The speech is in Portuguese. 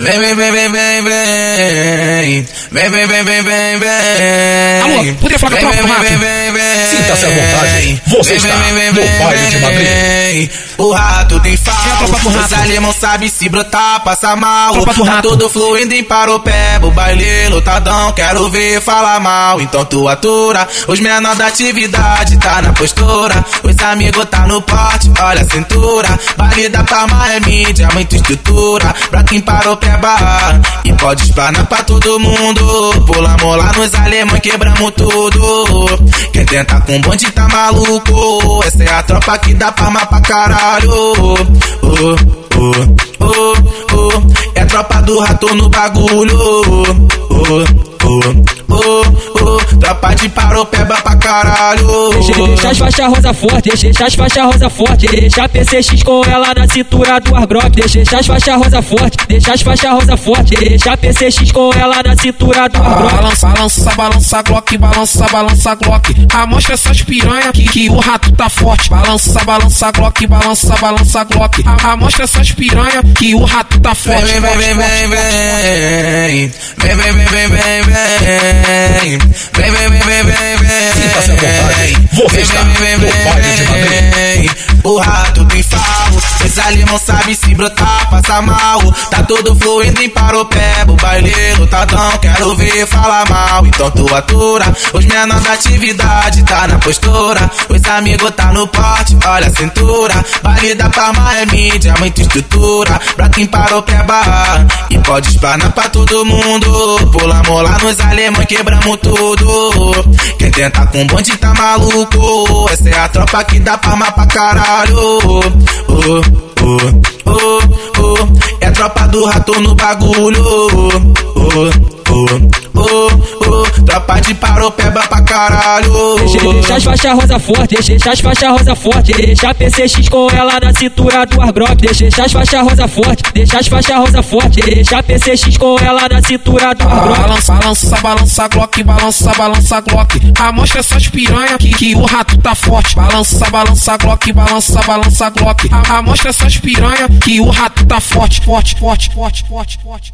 Vem, vem, vem, vem, vem, vem. Vem, vem, vem, vem, vem, vem. Alô, poderia falar com a Vem, Sinta-se à vontade. Você está no baile de Madrid. O rato tem a tropa falo. do rato? Os alemão sabe se brotar, passa mal. Tá tudo fluindo em. O baile lotadão, quero ver falar mal. Então tu atura. Os menor da atividade tá na postura. Os amigos tá no porte, olha a cintura. Baile da Palma é mídia, muita estrutura. Pra quem parou pé barra. E pode explanar pra todo mundo. Pulamos lá nos alemães, quebramos tudo. Quem tenta com bonde tá maluco. Essa é a tropa que dá palma pra caralho. Oh, oh, oh, oh. É a tropa do rato no bagulho. Oh, oh, oh, oh. Tropa de paropeba pra caralho. Deixa, deixa as faixas rosa forte, deixa, deixa as faixas rosa forte, deixa a PCX com ela na cintura do Argrok, deixa, deixa as faixas rosa forte, deixa as faixas rosa forte, deixa a PCX com ela na cintura do Argrok. Balança, balança, balança, Glock, balança, balança, Glock. Amostra essas piranha que, que o rato tá forte. Balança, balança, Glock, balança, balança, Glock. A- Amostra essas piranha que o rato tá forte. Vem, vem, vem, vem, vem. Vem, vem, vem, vem, vem, vem. Os alemão sabe se brotar, passa mal. Tá tudo fluindo em paropé, o baile lutadão, quero ver falar mal. Então tu atura, os menor da atividade tá na postura. Os amigos tá no porte, olha a cintura. Baile da Palma é mídia, muita estrutura. Pra quem parou pé barra, e pode espanar pra todo mundo. Pulamos lá nos alemães, quebramos tudo. Quem tenta com bonde tá maluco. Essa é a tropa que dá palma pra caralho. Oh, oh, oh, oh. É a tropa do rato no bagulho. Oh, oh, oh, oh. Tropa de paropeba pra caralho. Deixa, as faixas rosa forte, deixa, as faixas rosa forte, deixa a PCX com ela na cintura do Argrok, deixa, as faixas rosa forte, deixa as faixas rosa forte, deixa a PCX com ela na cintura do Argrok. Balança, balança, balança, Glock, balança, balança, Glock. Amostra essas piranha que, que o rato tá forte. Balança, balança, Glock, balança, balança, Glock. A- Amostra essas piranha que o rato tá forte, forte, forte, forte, forte, forte.